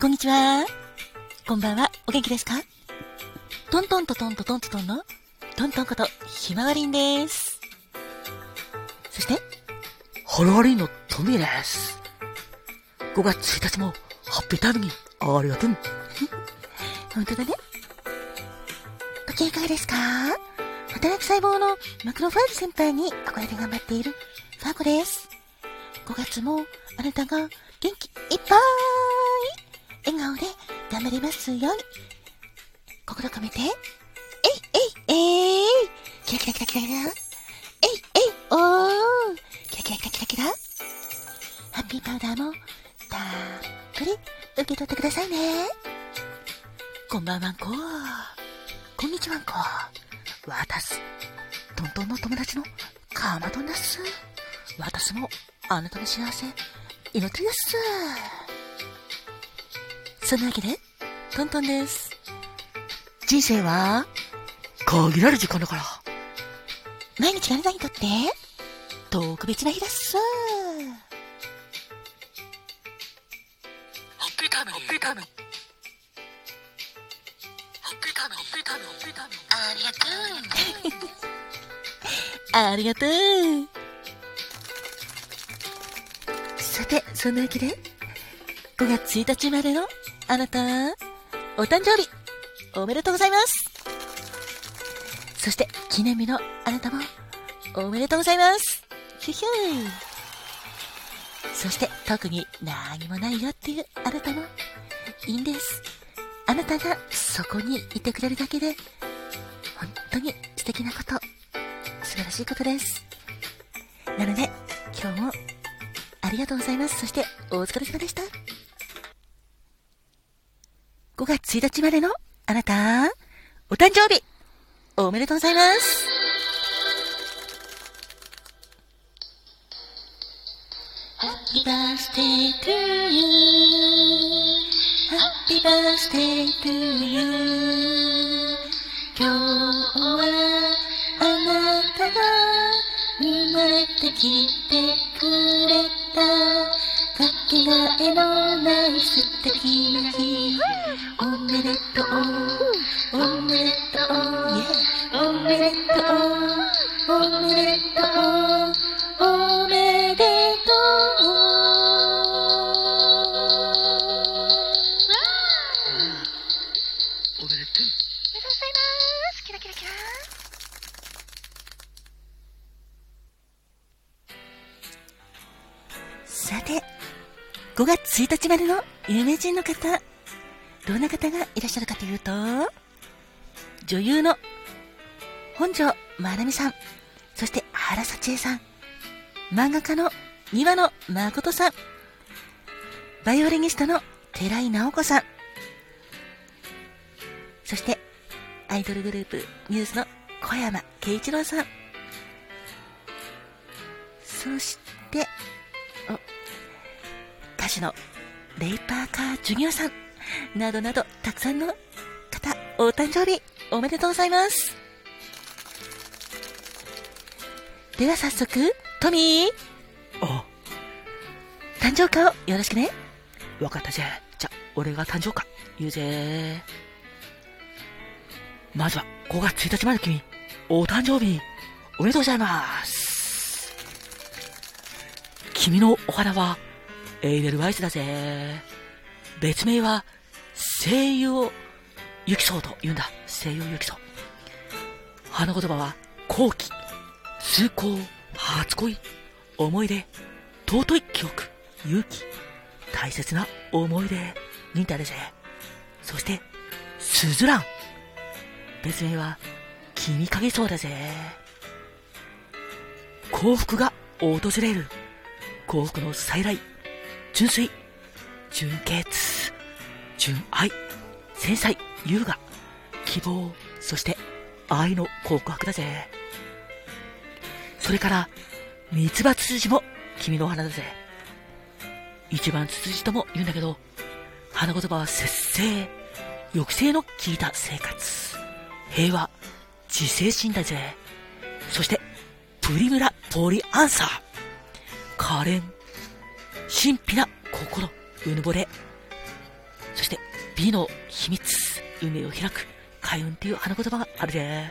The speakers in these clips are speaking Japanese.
こんにちは。こんばんは。お元気ですか？トントンとトンとトントンのトントンことひまわりんです。そして、ハロハリンのトミーです。5月1日もハッピータイムにありがとう。本当だね。ご機嫌いかがですか？働く細胞のマクロファージ先輩に憧れて頑張っているファーコです。5月もあなたが元気いっぱい頑張りますように。心込めて、えいえいえいキラキラキラキラキラえいえいおーキラキラキラキラキラハッピーパウダーもたっぷり受け取ってくださいね。こんばんはんこ。こんにちはんこ。私、トントンの友達のカーマトンです。私もあなたの幸せ、祈ってです。そんなわけで、トントンです。人生は、限られる時間だから。毎日があなたにとって、特別な日です。ハッピータイム、ハッピータイム。ハッピータイム、ハッピータイム、ハッピータイム。ありがとう。ありがとう。さて、そんなわけで、5月1日までのあなた、お誕生日、おめでとうございます。そして、記念日のあなたも、おめでとうございます。ひゅひゅそして、特に何もないよっていうあなたも、いいんです。あなたがそこにいてくれるだけで、本当に素敵なこと、素晴らしいことです。なので、今日も、ありがとうございます。そして、お疲れ様でした。5月1日までのあなた、お誕生日、おめでとうございます。Happy birthday to you. Happy birthday to you. 今日はあなたが生まれてきてくれた。がえのない素敵な日おめでとう。おめでとう。おめでとう。おめでとう。おめでとう。おめでとう。ありがとう。ございます。キラキラキラ。さて、5月1日までの有名人の方、どんな方がいらっしゃるかというと、女優の本庄まなみさん、そして原幸恵さん、漫画家の庭野誠さん、バイオリニストの寺井直子さん、そしてアイドルグループニュースの小山慶一郎さん、そして、手のレイパーカージュニアさん、などなど、たくさんの方、お誕生日、おめでとうございます。では早速、トミー。あ誕生花をよろしくね。わかったぜ。じゃ、俺が誕生花、言うぜ。まずは、5月1日まで君、お誕生日、おめでとうございます。君のお花は、エイデルワイスだぜ。別名は、声優をユキソウと言うんだ。声優ユキソウ。花言葉は、後期、崇高、初恋、思い出、尊い記憶、勇気、大切な思い出、忍耐だぜ。そして、スズラン。別名は、君影そうだぜ。幸福が訪れる。幸福の再来。純粋、純潔、純愛、繊細、優雅、希望、そして愛の告白だぜ。それから、三つ葉ツツジも君の花だぜ。一番ツツジとも言うんだけど、花言葉は節制、抑制の効いた生活、平和、自制心だぜ。そして、プリムラ・ポリアンサー、可憐、神秘な心、うぬぼれ。そして美の秘密、運命を開く開運っていう花言葉があるで。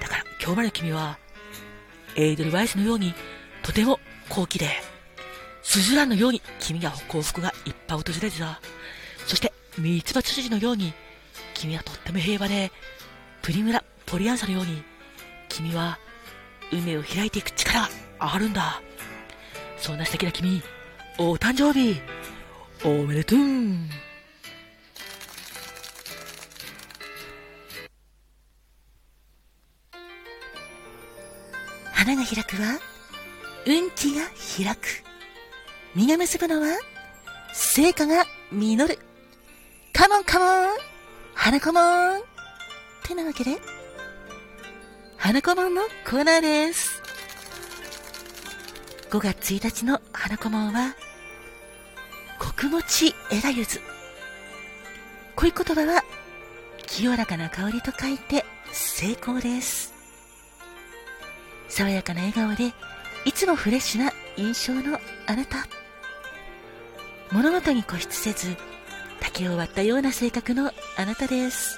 だから今日まで君は、エイドルワイスのようにとても高貴で、スズランのように君が幸福がいっぱい訪れてさ、そしてミツバツツジのように君はとっても平和で、プリムラ、ポリアンサのように君は運命を開いていく力があるんだ。そんな素敵な君、お誕生日、おめでとう花が開くは、運気が開く。実が結ぶのは、成果が実る。カモンカモン花コモンってなわけで、花コモンのコーナーです。5月1日の花コモンは、穀餅枝ゆず。こういう言葉は、清らかな香りと書いて成功です。爽やかな笑顔で、いつもフレッシュな印象のあなた。物事に固執せず、竹を割ったような性格のあなたです。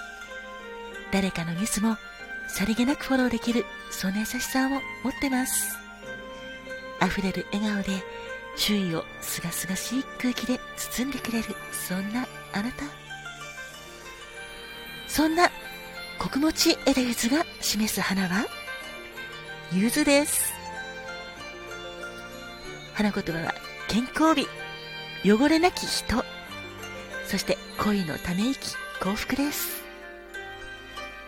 誰かのミスもさりげなくフォローできる、そんな優しさを持ってます。溢れる笑顔で、周囲をすがすがしい空気で包んでくれる、そんなあなた。そんな、穀物枝ゆずが示す花は、ゆずです。花言葉は、健康日、汚れなき人、そして恋のため息、幸福です。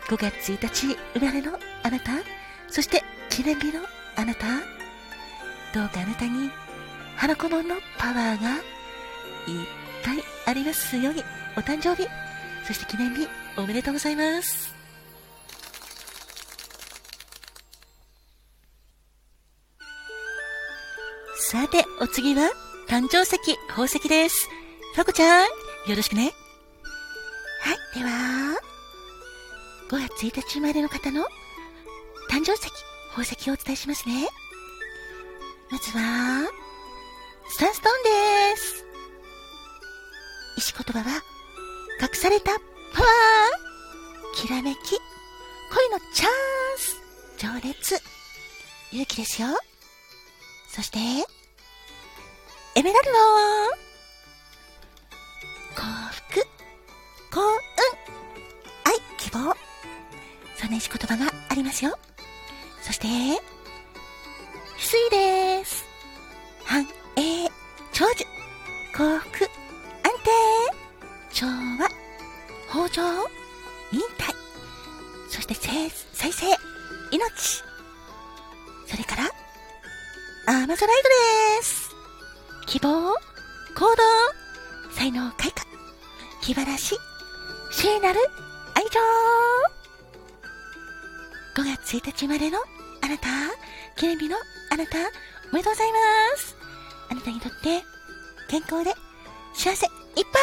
5月1日生まれのあなた、そして記念日のあなた、どうかあなたに花子門のパワーがいっぱいありますように、お誕生日、そして記念日おめでとうございます。さて、お次は、誕生石、宝石です。ファコちゃん、よろしくね。はい、では、5月1日生まれの方の誕生石、宝石をお伝えしますね。まずは、スタンストーンです。石言葉は、隠されたパワー、きらめき、恋のチャンス、情熱、勇気ですよ。そして、エメラルド幸福、幸運、愛、希望。そんな石言葉がありますよ。そして、翡翠です。繁栄、長寿、幸福、安定、調和、豊穣、忍耐、そして再生、命。それから、アマゾライドです。希望、行動、才能開花、気晴らし、聖なる愛情。5月1日までのあなた、記念日のあなた、おめでとうございます。あなたにとって健康で幸せいっぱい。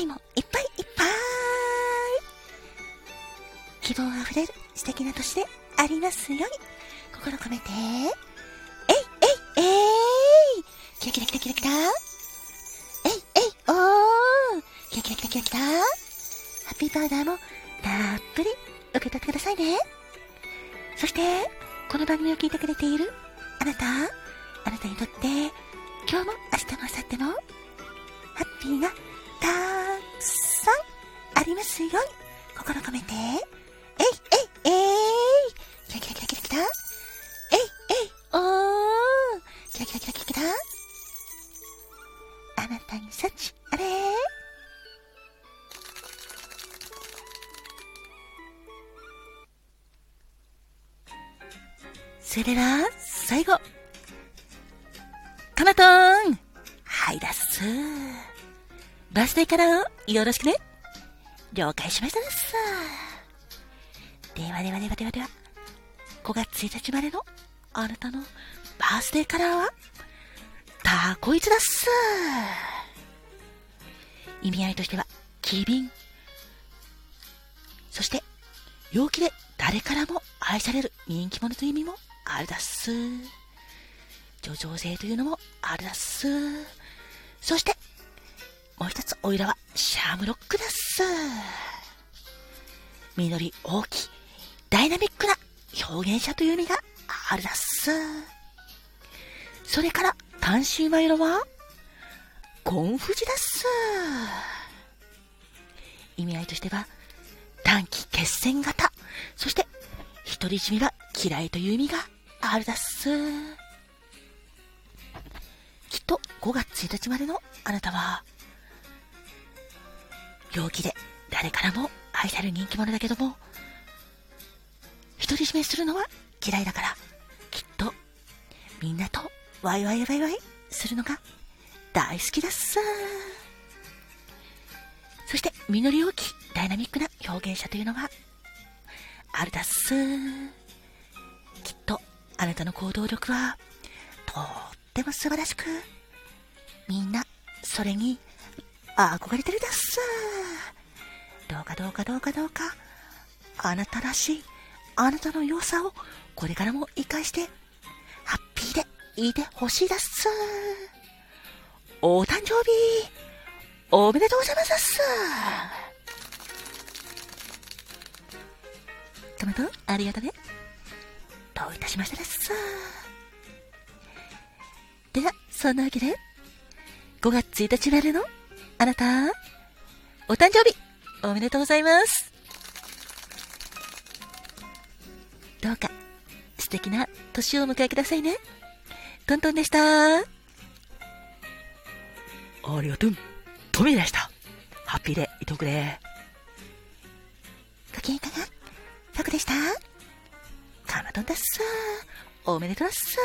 愛もいっぱいいっぱい。希望あふれる素敵な年でありますように。心込めて、えいえいえい。キラキラキラキラキラ。えいえいおー。キラキラキラキラキラ。ハッピーパウダーもたっぷり受け取ってくださいね。そして、この番組を聞いてくれているあなた、あなたにとって、今日も明日も明後日も、ハッピーがたくさんありますように、心込めて、えいえいえい。キラキラキラキラキラえいえい。おー。キラキラキラキラキラ。あなたに幸あれ。それでは、最後。かなとんはいだっす。バースデーからよろしくね。了解しましたです。ではではではではでは、5月1日までのあなたのバースデーカラーは、タコイツだっす。意味合いとしては、機敏。そして、陽気で誰からも愛される人気者という意味もあるだっす。叙情性というのもあるだっす。そして、もう一つおいらはシャームロックだっす。実り大きい、ダイナミックな表現者という意味があるだっす。それから単身マイロは、コンフジだっす。意味合いとしては、短期決戦型、そして、独り占めは嫌いという意味があるだっす。きっと5月1日までのあなたは、陽気で誰からも愛される人気者だけども、独り占めするのは嫌いだから、きっとみんなとワイワイワイワイするのが大好きだっす。そして、実り大きダイナミックな表現者というのがあるだっす。あなたの行動力はとっても素晴らしく、みんなそれに憧れてるだっす。どうかどうかどうかどうか、あなたらしい、あなたの良さをこれからも活かして、ハッピーでいてほしいだっす。お誕生日、おめでとうございますっす。トマト、ありがとね。どういたしましてです。では、そんなわけで、5月1日までの、あなた、お誕生日、おめでとうございます。どうか、素敵な年をお迎えくださいね。トントンでした。ありがとう。トミーでした。ハッピーでいとくれ。ご機嫌いかが？ファクでしたカマトンだっさ。おめでとうっさ。